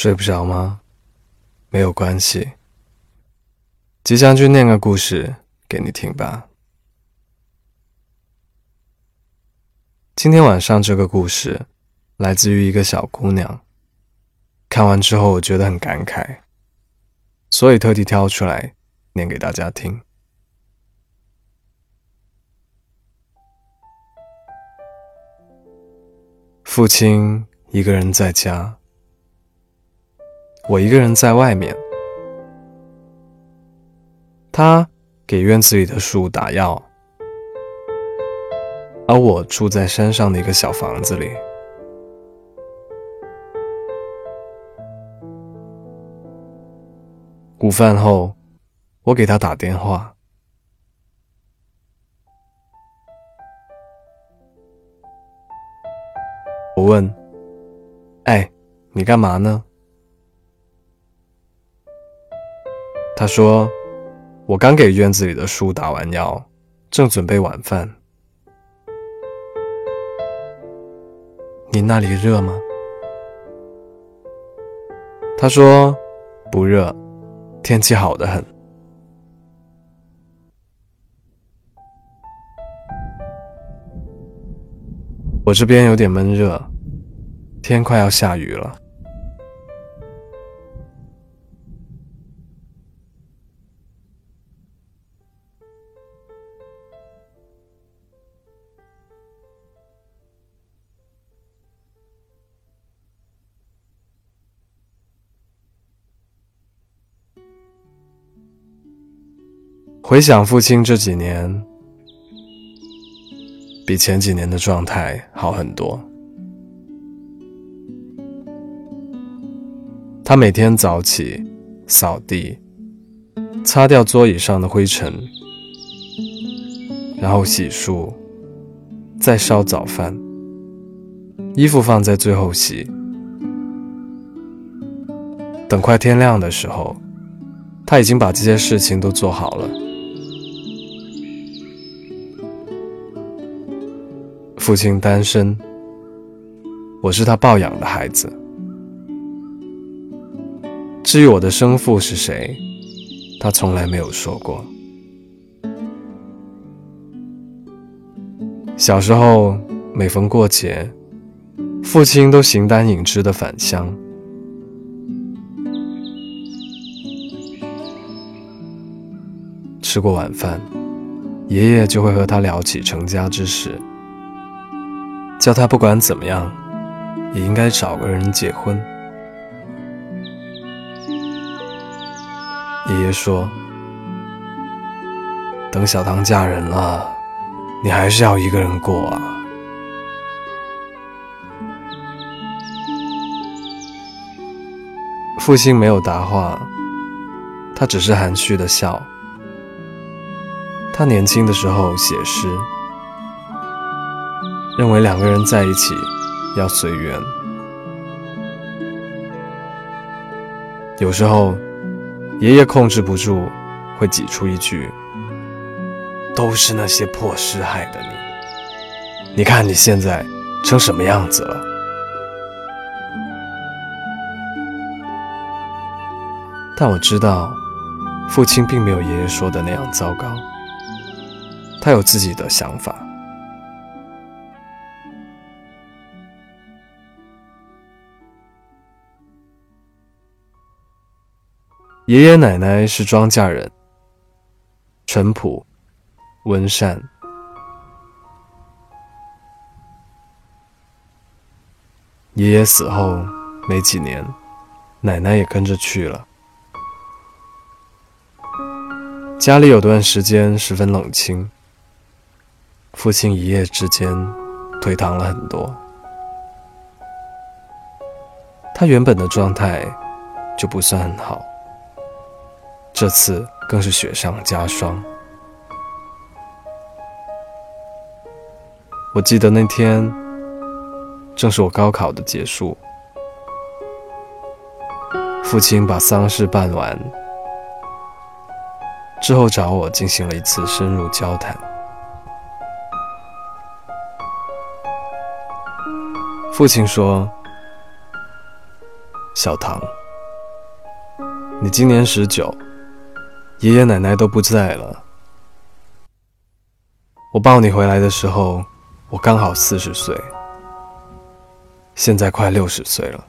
睡不着吗？没有关系，吉祥君念个故事给你听吧。今天晚上这个故事来自于一个小姑娘，看完之后我觉得很感慨，所以特地挑出来念给大家听。父亲一个人在家。我一个人在外面，他给院子里的树打药，而我住在山上的一个小房子里。午饭后，我给他打电话，我问：“哎，你干嘛呢？”他说：“我刚给院子里的树打完药，正准备晚饭。你那里热吗？”他说：“不热，天气好得很。我这边有点闷热，天快要下雨了。”回想父亲这几年，比前几年的状态好很多。他每天早起，扫地，擦掉桌椅上的灰尘，然后洗漱，再烧早饭，衣服放在最后洗。等快天亮的时候，他已经把这些事情都做好了。父亲单身，我是他抱养的孩子。至于我的生父是谁，他从来没有说过。小时候，每逢过节，父亲都形单影只的返乡。吃过晚饭，爷爷就会和他聊起成家之事。叫他不管怎么样，也应该找个人结婚。爷爷说：“等小唐嫁人了，你还是要一个人过啊。”父亲没有答话，他只是含蓄的笑。他年轻的时候写诗。认为两个人在一起要随缘，有时候爷爷控制不住，会挤出一句：“都是那些破事害的你，你看你现在成什么样子了。”但我知道，父亲并没有爷爷说的那样糟糕，他有自己的想法。爷爷奶奶是庄稼人，淳朴、温善。爷爷死后没几年，奶奶也跟着去了。家里有段时间十分冷清，父亲一夜之间颓唐了很多。他原本的状态就不算很好。这次更是雪上加霜。我记得那天正是我高考的结束，父亲把丧事办完之后，找我进行了一次深入交谈。父亲说：“小唐，你今年十九，爷爷奶奶都不在了。我抱你回来的时候，我刚好四十岁，现在快六十岁了。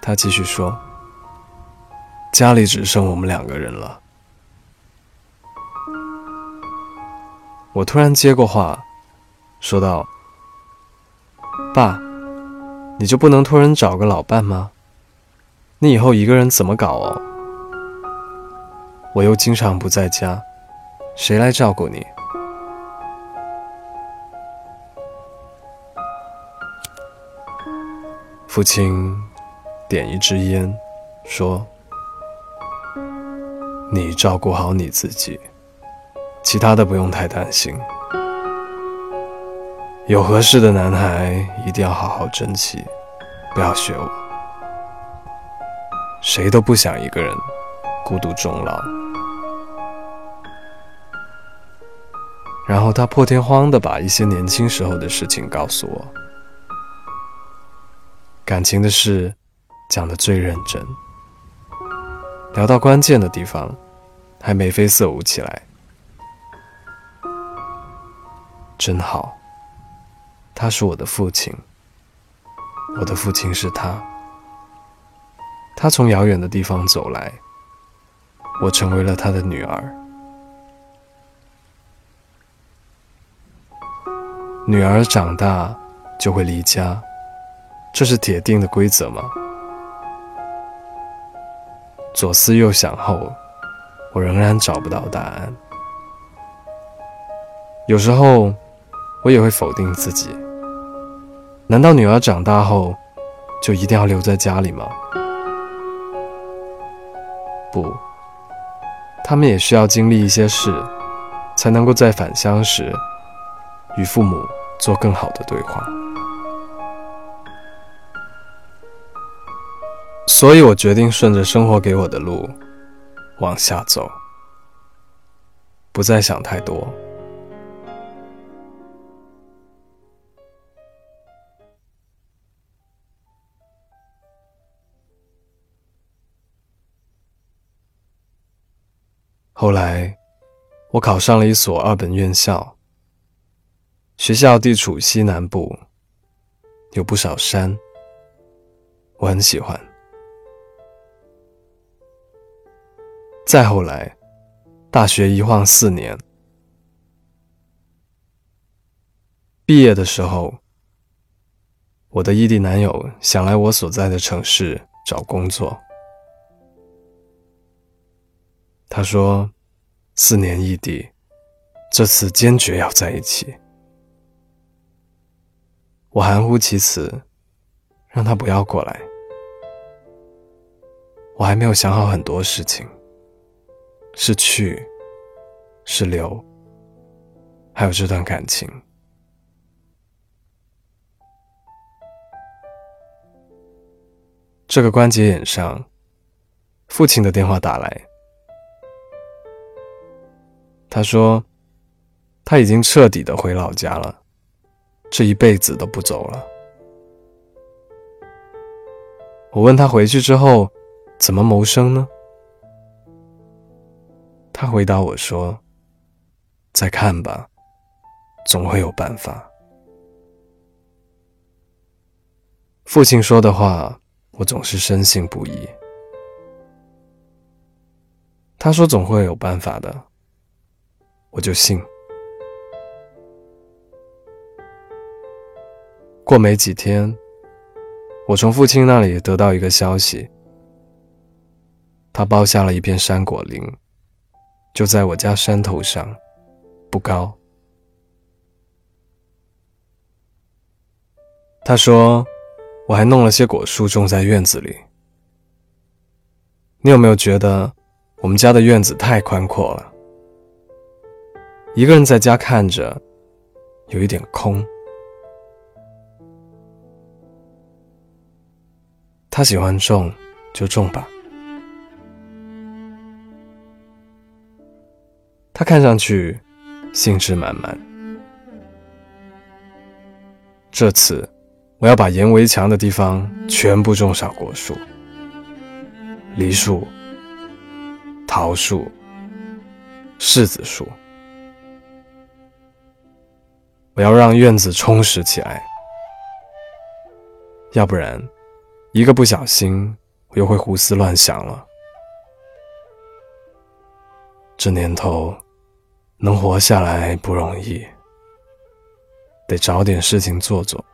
他继续说：“家里只剩我们两个人了。”我突然接过话，说道：“爸，你就不能托人找个老伴吗？你以后一个人怎么搞哦？我又经常不在家，谁来照顾你？”父亲点一支烟，说：“你照顾好你自己，其他的不用太担心。有合适的男孩，一定要好好珍惜，不要学我。谁都不想一个人孤独终老。”然后他破天荒的把一些年轻时候的事情告诉我。感情的事讲得最认真，聊到关键的地方，还眉飞色舞起来，真好。他是我的父亲，我的父亲是他。他从遥远的地方走来，我成为了他的女儿。女儿长大就会离家。这是铁定的规则吗？左思右想后，我仍然找不到答案。有时候，我也会否定自己：难道女儿长大后就一定要留在家里吗？不，他们也需要经历一些事，才能够在返乡时与父母做更好的对话。所以我决定顺着生活给我的路往下走，不再想太多。后来，我考上了一所二本院校，学校地处西南部，有不少山，我很喜欢。再后来，大学一晃四年，毕业的时候，我的异地男友想来我所在的城市找工作。他说：“四年异地，这次坚决要在一起。”我含糊其辞，让他不要过来。我还没有想好很多事情。是去，是留，还有这段感情。这个关节眼上，父亲的电话打来，他说他已经彻底的回老家了，这一辈子都不走了。我问他回去之后怎么谋生呢？他回答我说：“再看吧，总会有办法。”父亲说的话，我总是深信不疑。他说总会有办法的，我就信。过没几天，我从父亲那里得到一个消息，他包下了一片山果林。就在我家山头上，不高。他说：“我还弄了些果树种在院子里。你有没有觉得我们家的院子太宽阔了？一个人在家看着，有一点空。”他喜欢种，就种吧。他看上去兴致满满。这次我要把沿围墙的地方全部种上果树，梨树、桃树、柿子树。我要让院子充实起来，要不然，一个不小心，我又会胡思乱想了。这年头，能活下来不容易，得找点事情做做。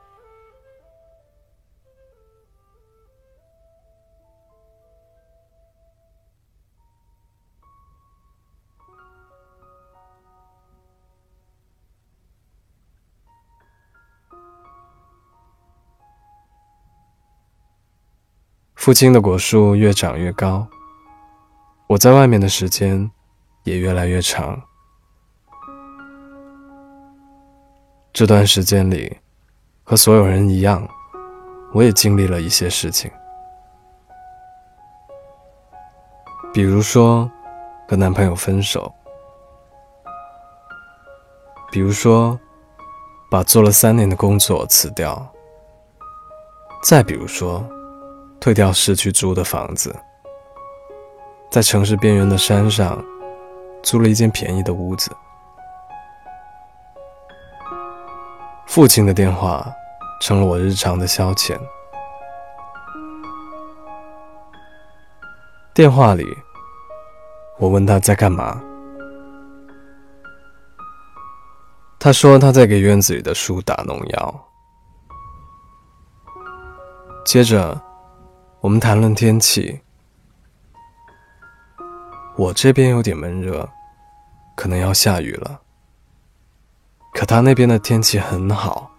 父亲的果树越长越高，我在外面的时间也越来越长。这段时间里，和所有人一样，我也经历了一些事情，比如说和男朋友分手，比如说把做了三年的工作辞掉，再比如说。退掉市区租的房子，在城市边缘的山上租了一间便宜的屋子。父亲的电话成了我日常的消遣。电话里，我问他在干嘛，他说他在给院子里的树打农药。接着。我们谈论天气，我这边有点闷热，可能要下雨了。可他那边的天气很好。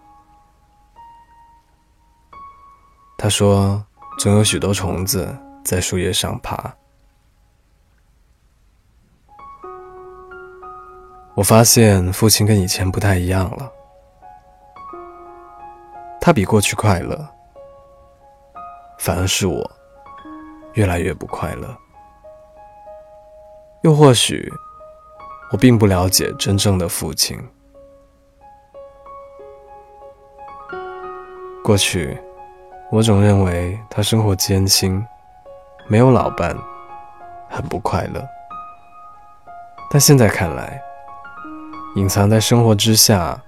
他说，总有许多虫子在树叶上爬。我发现父亲跟以前不太一样了，他比过去快乐。反而是我越来越不快乐，又或许我并不了解真正的父亲。过去我总认为他生活艰辛，没有老伴，很不快乐。但现在看来，隐藏在生活之下，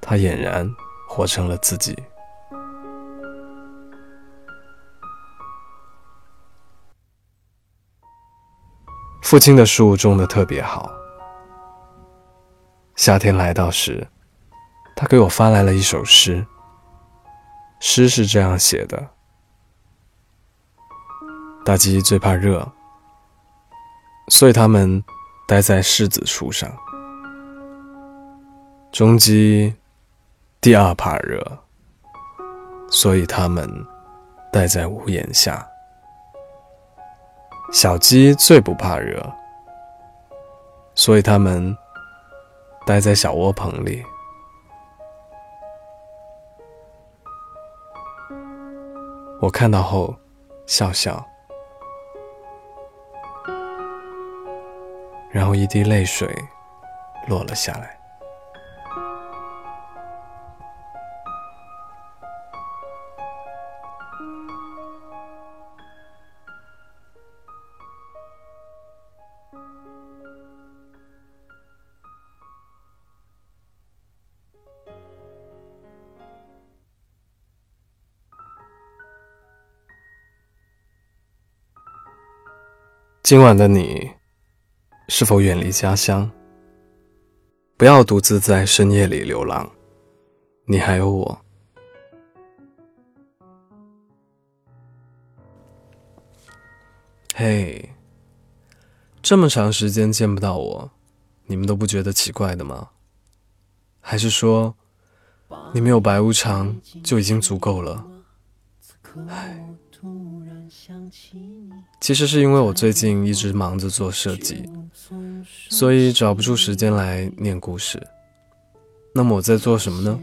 他俨然活成了自己。父亲的树种的特别好。夏天来到时，他给我发来了一首诗。诗是这样写的：大鸡最怕热，所以它们待在柿子树上；中鸡第二怕热，所以它们待在屋檐下。小鸡最不怕热，所以它们待在小窝棚里。我看到后笑笑，然后一滴泪水落了下来。今晚的你，是否远离家乡？不要独自在深夜里流浪，你还有我。嘿，这么长时间见不到我，你们都不觉得奇怪的吗？还是说，你没有白无常就已经足够了？唉。其实是因为我最近一直忙着做设计，所以找不出时间来念故事。那么我在做什么呢？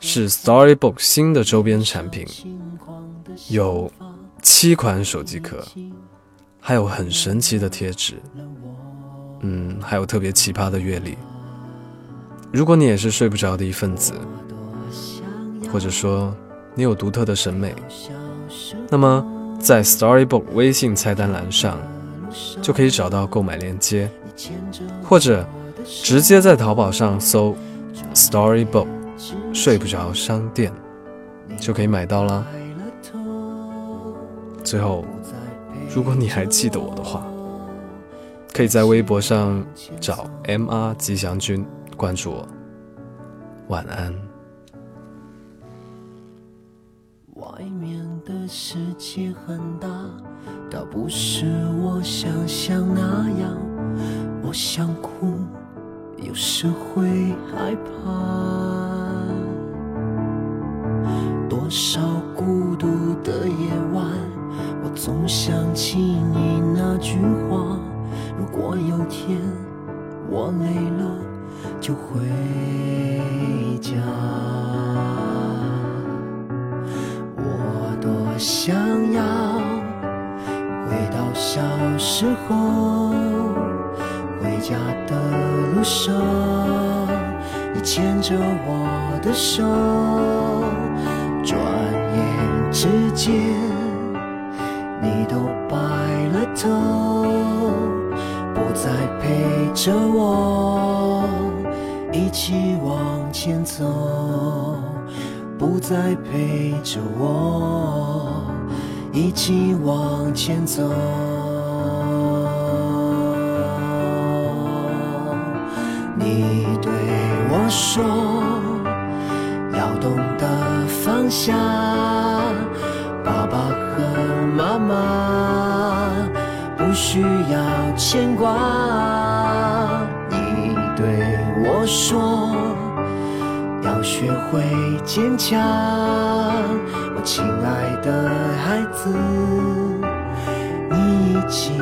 是 Storybook 新的周边产品，有七款手机壳，还有很神奇的贴纸，嗯，还有特别奇葩的阅历。如果你也是睡不着的一份子。或者说你有独特的审美，那么在 Storybook 微信菜单栏上就可以找到购买链接，或者直接在淘宝上搜 Storybook 睡不着商店就可以买到啦。最后，如果你还记得我的话，可以在微博上找 M R 吉祥君关注我。晚安。世界很大，倒不是我想象那样。我想哭，有时会害怕。多少孤独的夜晚，我总想起你那句话：如果有天我累了，就回时候，回家的路上，你牵着我的手，转眼之间你都白了头，不再陪着我一起往前走，不再陪着我一起往前走。你对我说，要懂得放下，爸爸和妈妈不需要牵挂。你对我说，要学会坚强，我亲爱的孩子，你已经